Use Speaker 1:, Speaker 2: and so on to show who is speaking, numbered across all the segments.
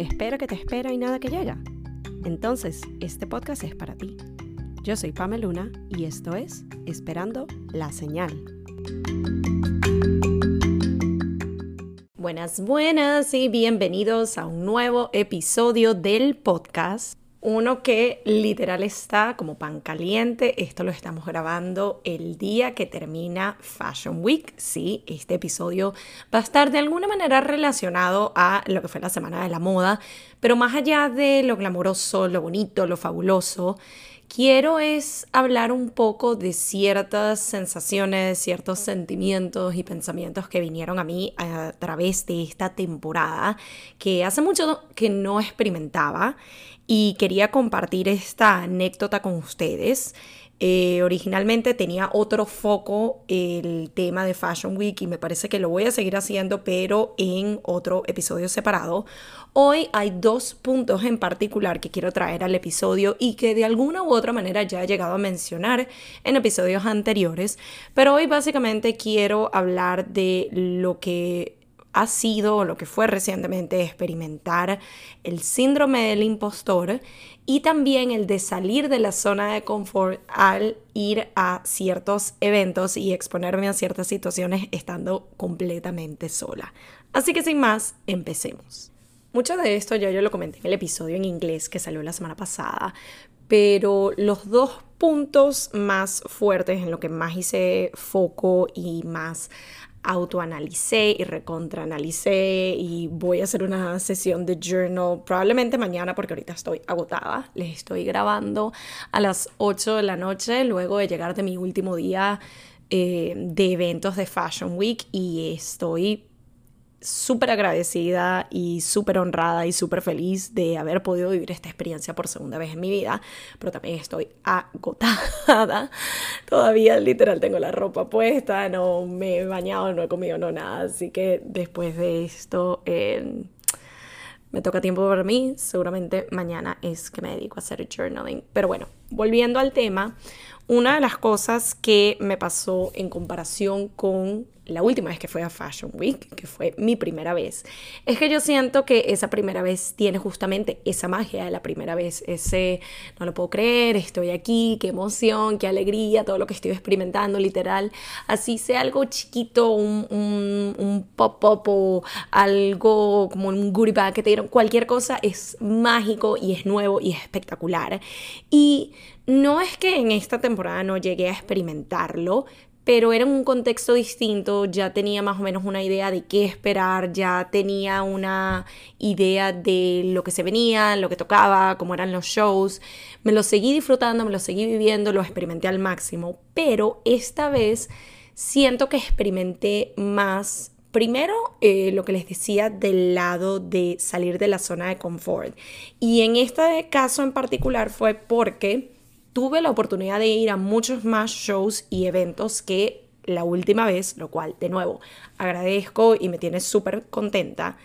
Speaker 1: espera que te espera y nada que llega. Entonces, este podcast es para ti. Yo soy Pamela Luna y esto es Esperando la Señal. Buenas, buenas y bienvenidos a un nuevo episodio del podcast uno que literal está como pan caliente. Esto lo estamos grabando el día que termina Fashion Week. Sí, este episodio va a estar de alguna manera relacionado a lo que fue la semana de la moda, pero más allá de lo glamoroso, lo bonito, lo fabuloso, quiero es hablar un poco de ciertas sensaciones, ciertos sentimientos y pensamientos que vinieron a mí a través de esta temporada que hace mucho que no experimentaba y quería compartir esta anécdota con ustedes. Eh, originalmente tenía otro foco el tema de Fashion Week y me parece que lo voy a seguir haciendo, pero en otro episodio separado. Hoy hay dos puntos en particular que quiero traer al episodio y que de alguna u otra manera ya he llegado a mencionar en episodios anteriores, pero hoy básicamente quiero hablar de lo que ha sido lo que fue recientemente experimentar el síndrome del impostor y también el de salir de la zona de confort al ir a ciertos eventos y exponerme a ciertas situaciones estando completamente sola. Así que sin más, empecemos. Mucho de esto ya yo lo comenté en el episodio en inglés que salió la semana pasada, pero los dos puntos más fuertes en lo que más hice foco y más autoanalicé y recontraanalicé y voy a hacer una sesión de journal probablemente mañana porque ahorita estoy agotada. Les estoy grabando a las 8 de la noche luego de llegar de mi último día eh, de eventos de Fashion Week y estoy súper agradecida y súper honrada y súper feliz de haber podido vivir esta experiencia por segunda vez en mi vida, pero también estoy agotada. Todavía literal tengo la ropa puesta, no me he bañado, no he comido, no nada, así que después de esto eh, me toca tiempo para mí, seguramente mañana es que me dedico a hacer journaling. Pero bueno, volviendo al tema, una de las cosas que me pasó en comparación con la última vez que fui a Fashion Week, que fue mi primera vez, es que yo siento que esa primera vez tiene justamente esa magia de la primera vez, ese no lo puedo creer, estoy aquí, qué emoción, qué alegría, todo lo que estoy experimentando, literal, así sea algo chiquito, un, un, pop-up o algo como un goodie bag que te dieron, cualquier cosa es mágico y es nuevo y es espectacular. Y no es que en esta temporada no llegué a experimentarlo, pero era un contexto distinto, ya tenía más o menos una idea de qué esperar, ya tenía una idea de lo que se venía, lo que tocaba, cómo eran los shows. Me lo seguí disfrutando, me lo seguí viviendo, lo experimenté al máximo, pero esta vez siento que experimenté más Primero, eh, lo que les decía del lado de salir de la zona de confort. Y en este caso en particular fue porque tuve la oportunidad de ir a muchos más shows y eventos que la última vez, lo cual de nuevo agradezco y me tiene súper contenta,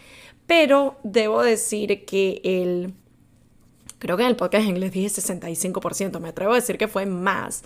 Speaker 1: pero debo decir que el... Creo que en el podcast en inglés dije 65%, me atrevo a decir que fue más.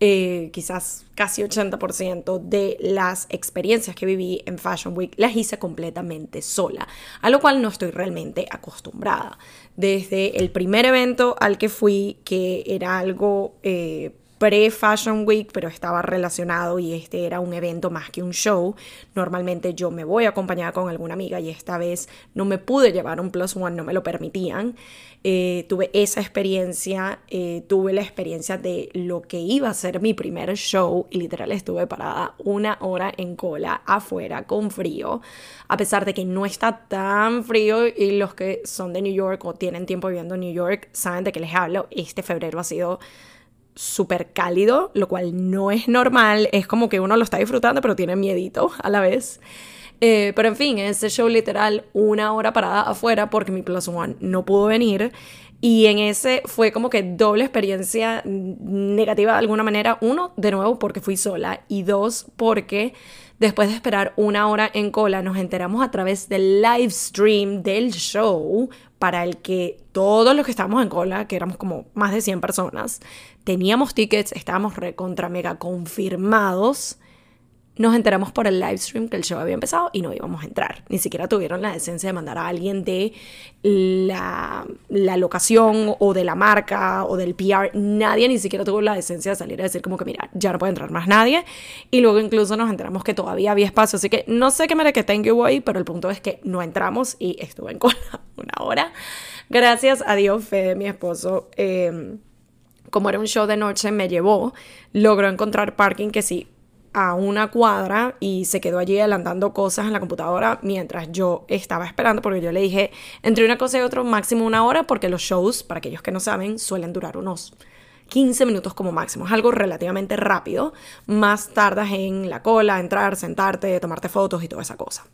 Speaker 1: Eh, quizás casi 80% de las experiencias que viví en Fashion Week las hice completamente sola, a lo cual no estoy realmente acostumbrada. Desde el primer evento al que fui, que era algo... Eh, pre-Fashion Week, pero estaba relacionado y este era un evento más que un show. Normalmente yo me voy acompañada con alguna amiga y esta vez no me pude llevar un plus one, no me lo permitían. Eh, tuve esa experiencia, eh, tuve la experiencia de lo que iba a ser mi primer show y literal estuve parada una hora en cola afuera con frío, a pesar de que no está tan frío y los que son de New York o tienen tiempo viviendo en New York saben de qué les hablo, este febrero ha sido súper cálido, lo cual no es normal, es como que uno lo está disfrutando pero tiene miedito a la vez. Eh, pero en fin, ese show literal una hora parada afuera porque mi Plus One no pudo venir. Y en ese fue como que doble experiencia negativa de alguna manera. Uno, de nuevo, porque fui sola. Y dos, porque después de esperar una hora en cola, nos enteramos a través del live stream del show para el que todos los que estábamos en cola, que éramos como más de 100 personas, teníamos tickets, estábamos recontra mega confirmados nos enteramos por el live stream que el show había empezado y no íbamos a entrar. Ni siquiera tuvieron la decencia de mandar a alguien de la, la, locación o de la marca o del PR. Nadie ni siquiera tuvo la decencia de salir a decir como que, mira, ya no puede entrar más nadie. Y luego incluso nos enteramos que todavía había espacio. Así que no sé qué me que tengo ahí, pero el punto es que no entramos y estuve en cola una hora. Gracias a Dios, Fede, mi esposo. Eh, como era un show de noche, me llevó, logró encontrar parking que sí, a una cuadra y se quedó allí adelantando cosas en la computadora mientras yo estaba esperando porque yo le dije entre una cosa y otra máximo una hora porque los shows, para aquellos que no saben, suelen durar unos 15 minutos como máximo. Es algo relativamente rápido. Más tardas en la cola, entrar, sentarte, tomarte fotos y toda esa cosa.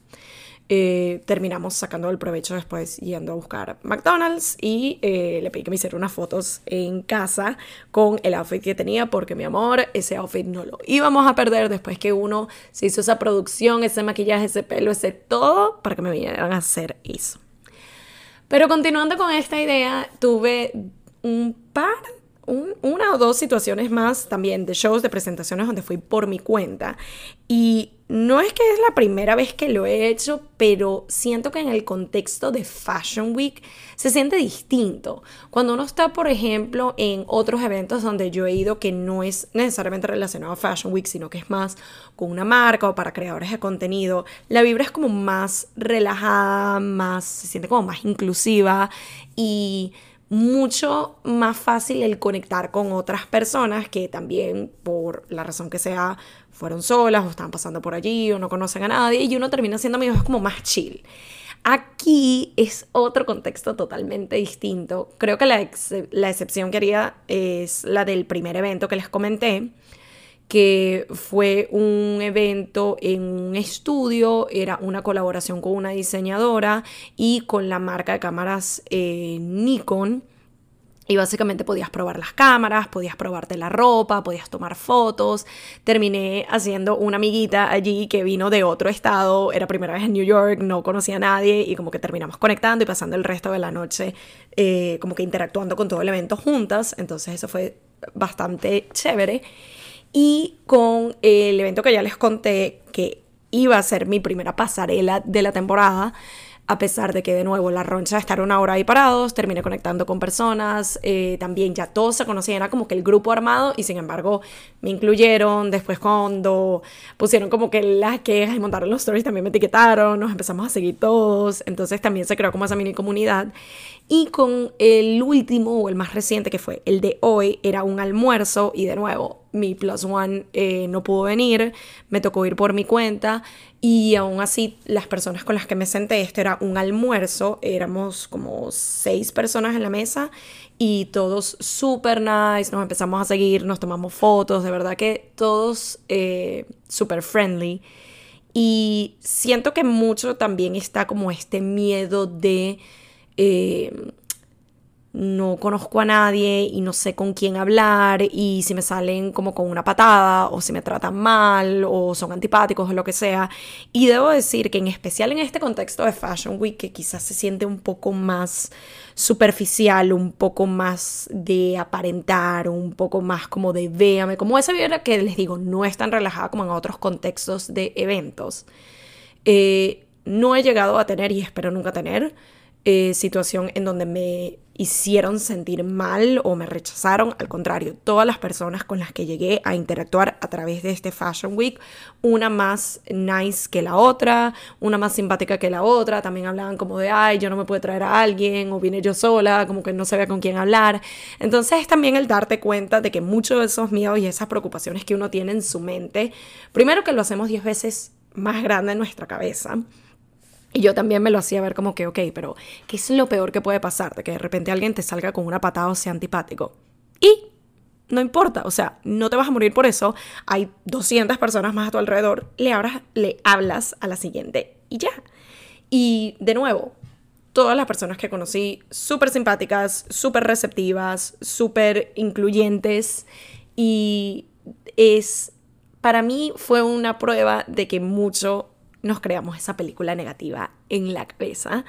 Speaker 1: Eh, terminamos sacando el provecho después yendo a buscar McDonald's y eh, le pedí que me hiciera unas fotos en casa con el outfit que tenía porque mi amor, ese outfit no lo íbamos a perder después que uno se hizo esa producción, ese maquillaje, ese pelo, ese todo para que me vinieran a hacer eso. Pero continuando con esta idea, tuve un par una o dos situaciones más también de shows, de presentaciones donde fui por mi cuenta. Y no es que es la primera vez que lo he hecho, pero siento que en el contexto de Fashion Week se siente distinto. Cuando uno está, por ejemplo, en otros eventos donde yo he ido que no es necesariamente relacionado a Fashion Week, sino que es más con una marca o para creadores de contenido, la vibra es como más relajada, más, se siente como más inclusiva y mucho más fácil el conectar con otras personas que también por la razón que sea fueron solas o están pasando por allí o no conocen a nadie y uno termina siendo amigos como más chill. Aquí es otro contexto totalmente distinto. Creo que la, la excepción que haría es la del primer evento que les comenté, que fue un evento en un estudio, era una colaboración con una diseñadora y con la marca de cámaras eh, Nikon. Y básicamente podías probar las cámaras, podías probarte la ropa, podías tomar fotos. Terminé haciendo una amiguita allí que vino de otro estado, era primera vez en New York, no conocía a nadie y como que terminamos conectando y pasando el resto de la noche eh, como que interactuando con todo el evento juntas. Entonces eso fue bastante chévere. Y con el evento que ya les conté, que iba a ser mi primera pasarela de la temporada, a pesar de que de nuevo la roncha de estar una hora ahí parados, terminé conectando con personas, eh, también ya todos se conocían, era como que el grupo armado y sin embargo me incluyeron, después cuando pusieron como que las quejas y montaron los stories también me etiquetaron, nos empezamos a seguir todos, entonces también se creó como esa mini comunidad y con el último o el más reciente que fue el de hoy, era un almuerzo y de nuevo mi plus one eh, no pudo venir, me tocó ir por mi cuenta y aún así las personas con las que me senté, esto era un almuerzo, éramos como seis personas en la mesa y todos súper nice, nos empezamos a seguir, nos tomamos fotos, de verdad que todos eh, súper friendly. Y siento que mucho también está como este miedo de eh, no conozco a nadie y no sé con quién hablar y si me salen como con una patada o si me tratan mal o son antipáticos o lo que sea. Y debo decir que en especial en este contexto de Fashion Week que quizás se siente un poco más superficial, un poco más de aparentar, un poco más como de véame, como esa vida que les digo no es tan relajada como en otros contextos de eventos. Eh, no he llegado a tener y espero nunca tener eh, situación en donde me hicieron sentir mal o me rechazaron. Al contrario, todas las personas con las que llegué a interactuar a través de este Fashion Week, una más nice que la otra, una más simpática que la otra, también hablaban como de, ay, yo no me puedo traer a alguien o vine yo sola, como que no sabía con quién hablar. Entonces es también el darte cuenta de que muchos de esos miedos y esas preocupaciones que uno tiene en su mente, primero que lo hacemos diez veces más grande en nuestra cabeza y yo también me lo hacía ver como que, ok, pero ¿qué es lo peor que puede pasar? De que de repente alguien te salga con una patada o sea antipático. Y no importa, o sea, no te vas a morir por eso. Hay 200 personas más a tu alrededor. Le, hablas, le hablas a la siguiente y ya. Y de nuevo, todas las personas que conocí, súper simpáticas, súper receptivas, súper incluyentes. Y es, para mí fue una prueba de que mucho nos creamos esa película negativa en la cabeza.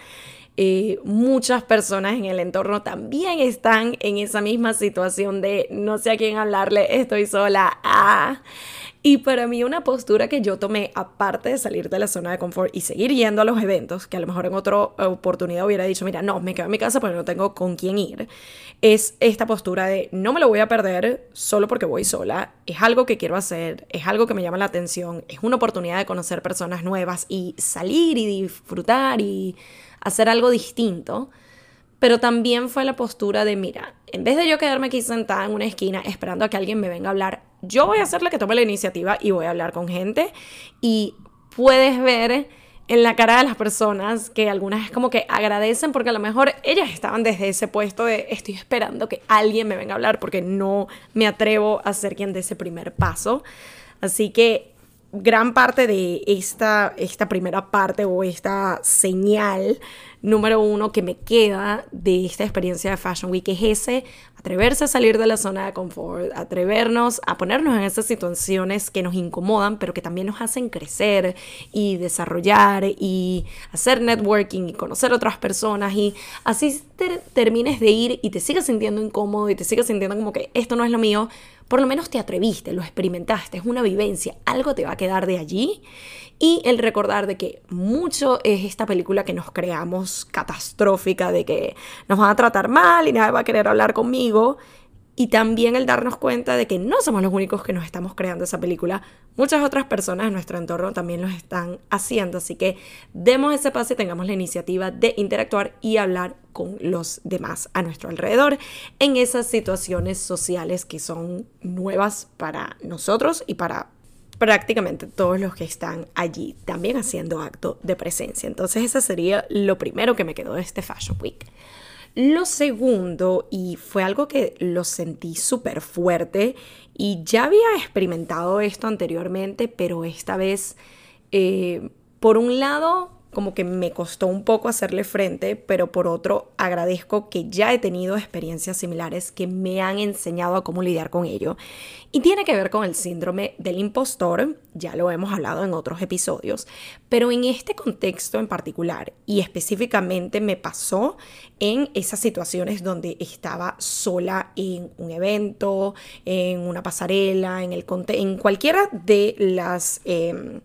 Speaker 1: Eh, muchas personas en el entorno también están en esa misma situación de no sé a quién hablarle, estoy sola. Ah. Y para mí una postura que yo tomé, aparte de salir de la zona de confort y seguir yendo a los eventos, que a lo mejor en otra oportunidad hubiera dicho, mira, no, me quedo en mi casa porque no tengo con quién ir, es esta postura de no me lo voy a perder solo porque voy sola, es algo que quiero hacer, es algo que me llama la atención, es una oportunidad de conocer personas nuevas y salir y disfrutar y hacer algo distinto. Pero también fue la postura de, mira, en vez de yo quedarme aquí sentada en una esquina esperando a que alguien me venga a hablar, yo voy a ser la que tome la iniciativa y voy a hablar con gente y puedes ver en la cara de las personas que algunas es como que agradecen porque a lo mejor ellas estaban desde ese puesto de estoy esperando que alguien me venga a hablar porque no me atrevo a ser quien dé ese primer paso. Así que gran parte de esta, esta primera parte o esta señal número uno que me queda de esta experiencia de Fashion Week es ese, atreverse a salir de la zona de confort, atrevernos a ponernos en esas situaciones que nos incomodan, pero que también nos hacen crecer y desarrollar y hacer networking y conocer otras personas y así termines de ir y te sigas sintiendo incómodo y te sigas sintiendo como que esto no es lo mío, por lo menos te atreviste, lo experimentaste, es una vivencia, algo te va a quedar de allí. Y el recordar de que mucho es esta película que nos creamos catastrófica, de que nos van a tratar mal y nadie va a querer hablar conmigo. Y también el darnos cuenta de que no somos los únicos que nos estamos creando esa película. Muchas otras personas en nuestro entorno también lo están haciendo. Así que demos ese paso y tengamos la iniciativa de interactuar y hablar con los demás a nuestro alrededor en esas situaciones sociales que son nuevas para nosotros y para prácticamente todos los que están allí también haciendo acto de presencia. Entonces, ese sería lo primero que me quedó de este Fashion Week. Lo segundo, y fue algo que lo sentí súper fuerte, y ya había experimentado esto anteriormente, pero esta vez, eh, por un lado, como que me costó un poco hacerle frente, pero por otro agradezco que ya he tenido experiencias similares que me han enseñado a cómo lidiar con ello. Y tiene que ver con el síndrome del impostor, ya lo hemos hablado en otros episodios, pero en este contexto en particular y específicamente me pasó en esas situaciones donde estaba sola en un evento, en una pasarela, en, el, en cualquiera de las... Em,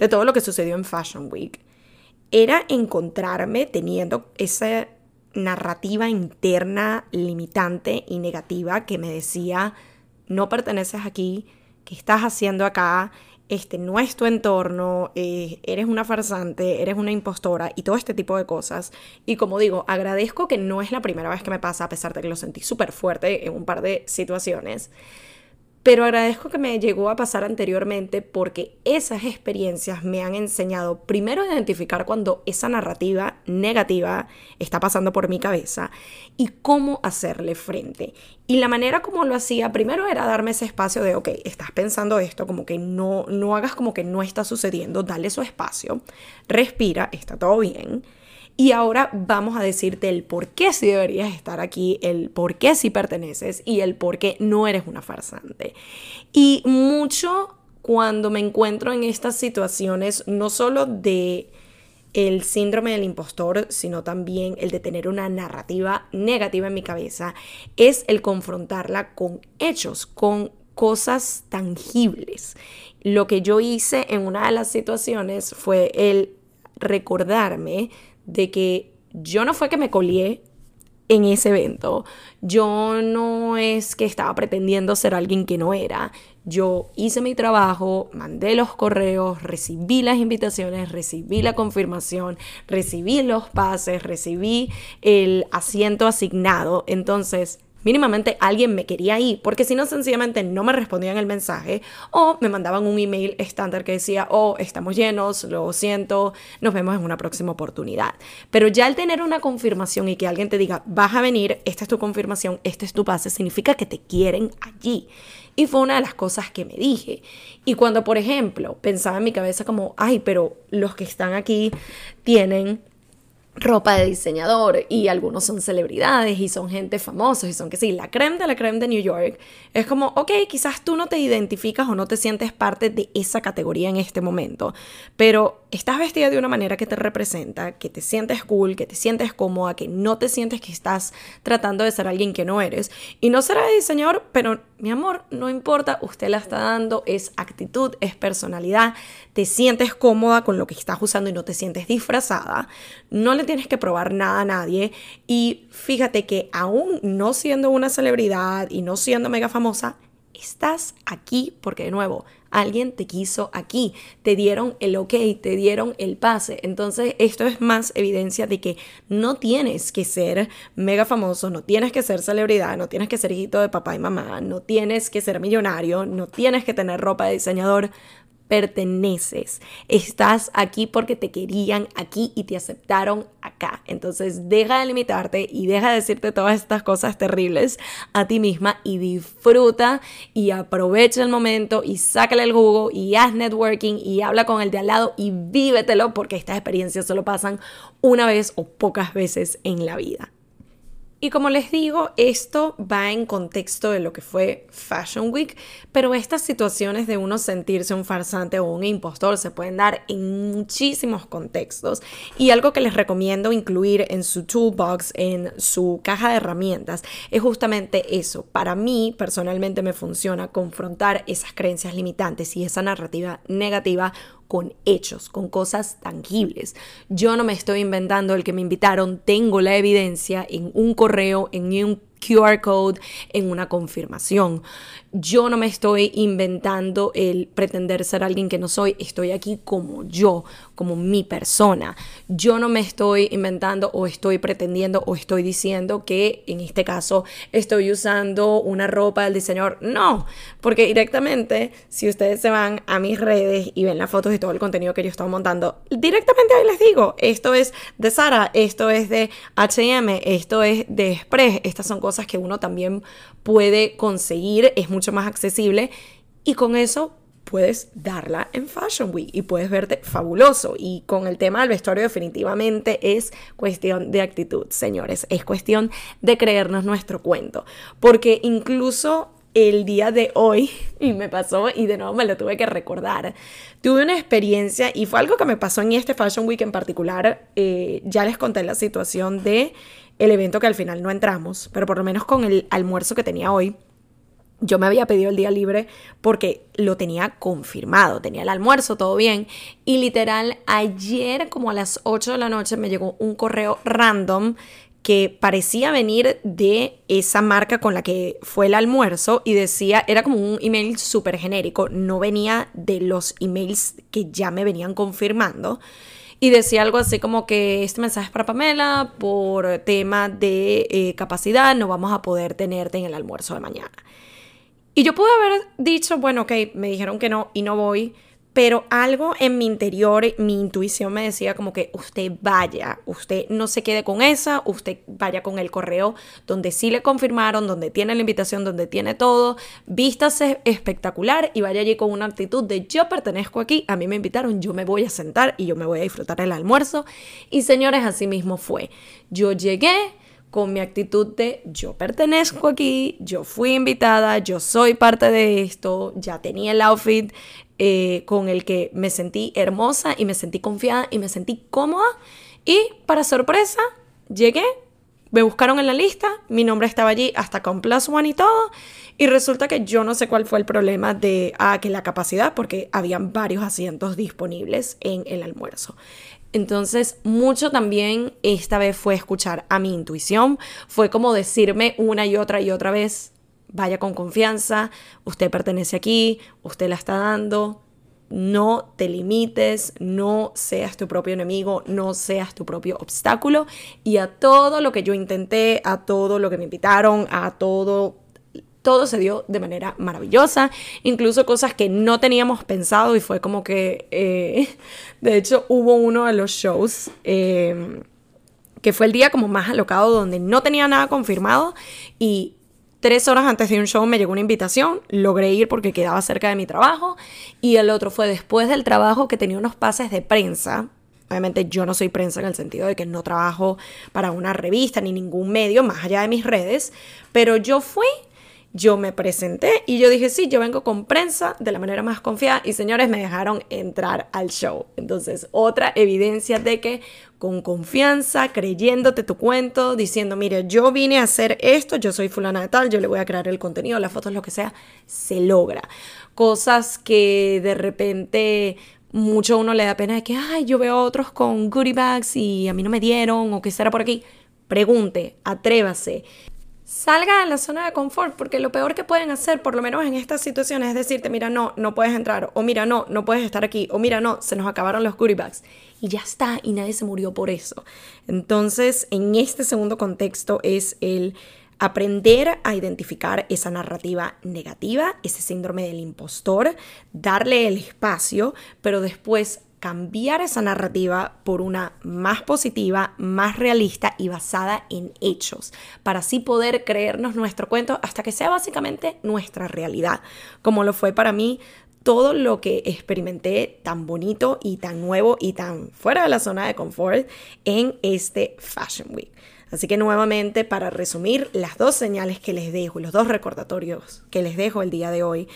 Speaker 1: de todo lo que sucedió en Fashion Week era encontrarme teniendo esa narrativa interna limitante y negativa que me decía, no perteneces aquí, ¿qué estás haciendo acá? Este no es tu entorno, eh, eres una farsante, eres una impostora y todo este tipo de cosas. Y como digo, agradezco que no es la primera vez que me pasa, a pesar de que lo sentí súper fuerte en un par de situaciones pero agradezco que me llegó a pasar anteriormente porque esas experiencias me han enseñado primero a identificar cuando esa narrativa negativa está pasando por mi cabeza y cómo hacerle frente. Y la manera como lo hacía primero era darme ese espacio de, ok, estás pensando esto, como que no, no hagas como que no está sucediendo, dale su espacio, respira, está todo bien y ahora vamos a decirte el por qué sí deberías estar aquí, el por qué sí perteneces y el por qué no eres una farsante. Y mucho cuando me encuentro en estas situaciones, no solo de el síndrome del impostor, sino también el de tener una narrativa negativa en mi cabeza, es el confrontarla con hechos, con cosas tangibles. Lo que yo hice en una de las situaciones fue el recordarme de que yo no fue que me colié en ese evento. Yo no es que estaba pretendiendo ser alguien que no era. Yo hice mi trabajo, mandé los correos, recibí las invitaciones, recibí la confirmación, recibí los pases, recibí el asiento asignado. Entonces, mínimamente alguien me quería ir, porque si no, sencillamente no me respondían el mensaje o me mandaban un email estándar que decía, oh, estamos llenos, lo siento, nos vemos en una próxima oportunidad. Pero ya al tener una confirmación y que alguien te diga, vas a venir, esta es tu confirmación, este es tu pase, significa que te quieren allí. Y fue una de las cosas que me dije. Y cuando, por ejemplo, pensaba en mi cabeza como, ay, pero los que están aquí tienen ropa de diseñador y algunos son celebridades y son gente famosa y son que sí, la creme de la creme de New York, es como, ok, quizás tú no te identificas o no te sientes parte de esa categoría en este momento, pero estás vestida de una manera que te representa, que te sientes cool, que te sientes cómoda, que no te sientes que estás tratando de ser alguien que no eres. Y no será de diseñador, pero mi amor, no importa, usted la está dando, es actitud, es personalidad, te sientes cómoda con lo que estás usando y no te sientes disfrazada. No le tienes que probar nada a nadie. Y fíjate que aún no siendo una celebridad y no siendo mega famosa, estás aquí porque de nuevo, alguien te quiso aquí, te dieron el ok, te dieron el pase. Entonces esto es más evidencia de que no tienes que ser mega famoso, no tienes que ser celebridad, no tienes que ser hijito de papá y mamá, no tienes que ser millonario, no tienes que tener ropa de diseñador perteneces. Estás aquí porque te querían aquí y te aceptaron acá. Entonces deja de limitarte y deja de decirte todas estas cosas terribles a ti misma y disfruta y aprovecha el momento y sácale el jugo y haz networking y habla con el de al lado y vívetelo porque estas experiencias solo pasan una vez o pocas veces en la vida. Y como les digo, esto va en contexto de lo que fue Fashion Week, pero estas situaciones de uno sentirse un farsante o un impostor se pueden dar en muchísimos contextos. Y algo que les recomiendo incluir en su toolbox, en su caja de herramientas, es justamente eso. Para mí, personalmente, me funciona confrontar esas creencias limitantes y esa narrativa negativa con hechos, con cosas tangibles. Yo no me estoy inventando el que me invitaron, tengo la evidencia en un correo, en un QR code, en una confirmación. Yo no me estoy inventando el pretender ser alguien que no soy, estoy aquí como yo, como mi persona. Yo no me estoy inventando o estoy pretendiendo o estoy diciendo que en este caso estoy usando una ropa del diseñador. No, porque directamente si ustedes se van a mis redes y ven las fotos y todo el contenido que yo estoy montando, directamente ahí les digo, esto es de Sara, esto es de HM, esto es de Express, estas son cosas que uno también puede conseguir, es mucho más accesible y con eso puedes darla en Fashion Week y puedes verte fabuloso. Y con el tema del vestuario definitivamente es cuestión de actitud, señores, es cuestión de creernos nuestro cuento, porque incluso el día de hoy, y me pasó, y de nuevo me lo tuve que recordar, tuve una experiencia, y fue algo que me pasó en este Fashion Week en particular, eh, ya les conté la situación de el evento que al final no entramos, pero por lo menos con el almuerzo que tenía hoy, yo me había pedido el día libre porque lo tenía confirmado, tenía el almuerzo, todo bien. Y literal, ayer como a las 8 de la noche me llegó un correo random que parecía venir de esa marca con la que fue el almuerzo y decía, era como un email súper genérico, no venía de los emails que ya me venían confirmando. Y decía algo así como que este mensaje es para Pamela, por tema de eh, capacidad, no vamos a poder tenerte en el almuerzo de mañana. Y yo pude haber dicho, bueno, ok, me dijeron que no y no voy, pero algo en mi interior, mi intuición me decía como que usted vaya, usted no se quede con esa, usted vaya con el correo donde sí le confirmaron, donde tiene la invitación, donde tiene todo, vístase espectacular y vaya allí con una actitud de yo pertenezco aquí, a mí me invitaron, yo me voy a sentar y yo me voy a disfrutar el almuerzo. Y señores, así mismo fue. Yo llegué, con mi actitud de yo pertenezco aquí, yo fui invitada, yo soy parte de esto, ya tenía el outfit eh, con el que me sentí hermosa y me sentí confiada y me sentí cómoda. Y para sorpresa, llegué, me buscaron en la lista, mi nombre estaba allí hasta con Plus One y todo. Y resulta que yo no sé cuál fue el problema de ah, que la capacidad, porque habían varios asientos disponibles en el almuerzo. Entonces, mucho también esta vez fue escuchar a mi intuición, fue como decirme una y otra y otra vez, vaya con confianza, usted pertenece aquí, usted la está dando, no te limites, no seas tu propio enemigo, no seas tu propio obstáculo. Y a todo lo que yo intenté, a todo lo que me invitaron, a todo todo se dio de manera maravillosa, incluso cosas que no teníamos pensado y fue como que, eh, de hecho, hubo uno de los shows eh, que fue el día como más alocado donde no tenía nada confirmado y tres horas antes de un show me llegó una invitación, logré ir porque quedaba cerca de mi trabajo y el otro fue después del trabajo que tenía unos pases de prensa. Obviamente yo no soy prensa en el sentido de que no trabajo para una revista ni ningún medio más allá de mis redes, pero yo fui yo me presenté y yo dije, sí, yo vengo con prensa de la manera más confiada y señores me dejaron entrar al show. Entonces, otra evidencia de que con confianza, creyéndote tu cuento, diciendo, mire, yo vine a hacer esto, yo soy fulana de tal, yo le voy a crear el contenido, las fotos, lo que sea, se logra. Cosas que de repente mucho uno le da pena de que, ay, yo veo a otros con goodie bags y a mí no me dieron o que será por aquí. Pregunte, atrévase. Salga de la zona de confort, porque lo peor que pueden hacer, por lo menos en estas situaciones, es decirte, mira, no, no puedes entrar, o mira, no, no puedes estar aquí, o mira, no, se nos acabaron los goodie bags. Y ya está, y nadie se murió por eso. Entonces, en este segundo contexto es el aprender a identificar esa narrativa negativa, ese síndrome del impostor, darle el espacio, pero después cambiar esa narrativa por una más positiva, más realista y basada en hechos, para así poder creernos nuestro cuento hasta que sea básicamente nuestra realidad, como lo fue para mí todo lo que experimenté tan bonito y tan nuevo y tan fuera de la zona de confort en este Fashion Week. Así que nuevamente, para resumir, las dos señales que les dejo, los dos recordatorios que les dejo el día de hoy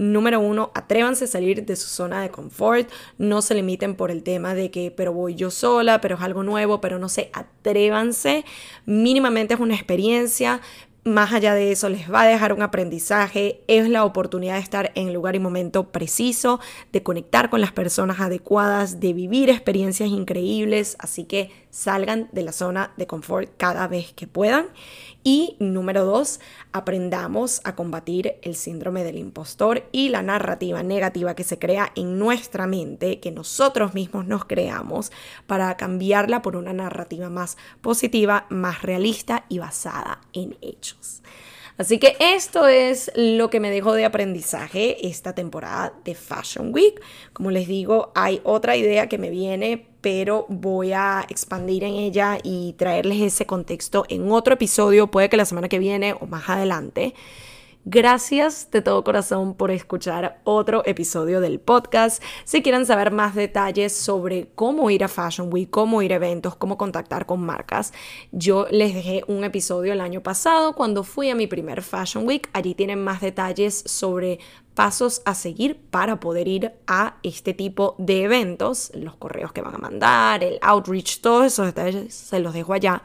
Speaker 1: Número uno, atrévanse a salir de su zona de confort, no se limiten por el tema de que, pero voy yo sola, pero es algo nuevo, pero no sé, atrévanse, mínimamente es una experiencia, más allá de eso, les va a dejar un aprendizaje, es la oportunidad de estar en lugar y momento preciso, de conectar con las personas adecuadas, de vivir experiencias increíbles, así que salgan de la zona de confort cada vez que puedan. Y número dos, aprendamos a combatir el síndrome del impostor y la narrativa negativa que se crea en nuestra mente, que nosotros mismos nos creamos, para cambiarla por una narrativa más positiva, más realista y basada en hechos. Así que esto es lo que me dejó de aprendizaje esta temporada de Fashion Week. Como les digo, hay otra idea que me viene, pero voy a expandir en ella y traerles ese contexto en otro episodio, puede que la semana que viene o más adelante. Gracias de todo corazón por escuchar otro episodio del podcast. Si quieren saber más detalles sobre cómo ir a Fashion Week, cómo ir a eventos, cómo contactar con marcas, yo les dejé un episodio el año pasado cuando fui a mi primer Fashion Week. Allí tienen más detalles sobre pasos a seguir para poder ir a este tipo de eventos, los correos que van a mandar, el outreach, todos esos detalles se los dejo allá.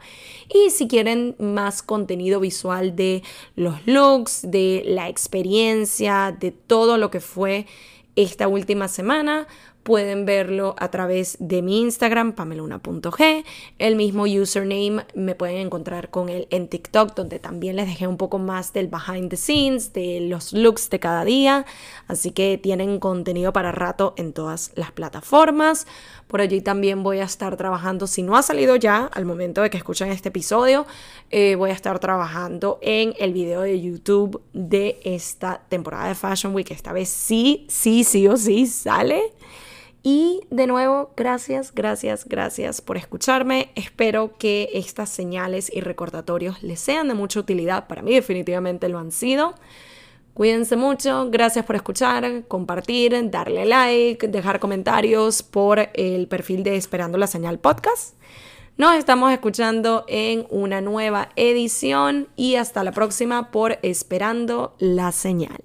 Speaker 1: Y si quieren más contenido visual de los looks, de la experiencia, de todo lo que fue esta última semana, pueden verlo a través de mi Instagram, pameluna.g. El mismo username me pueden encontrar con él en TikTok, donde también les dejé un poco más del behind the scenes, de los looks de cada día. Así que tienen contenido para rato en todas las plataformas. Por allí también voy a estar trabajando, si no ha salido ya al momento de que escuchen este episodio, eh, voy a estar trabajando en el video de YouTube de esta temporada de Fashion Week. Esta vez sí, sí, sí o sí sale. Y de nuevo, gracias, gracias, gracias por escucharme. Espero que estas señales y recordatorios les sean de mucha utilidad. Para mí definitivamente lo han sido. Cuídense mucho, gracias por escuchar, compartir, darle like, dejar comentarios por el perfil de Esperando la Señal Podcast. Nos estamos escuchando en una nueva edición y hasta la próxima por Esperando la Señal.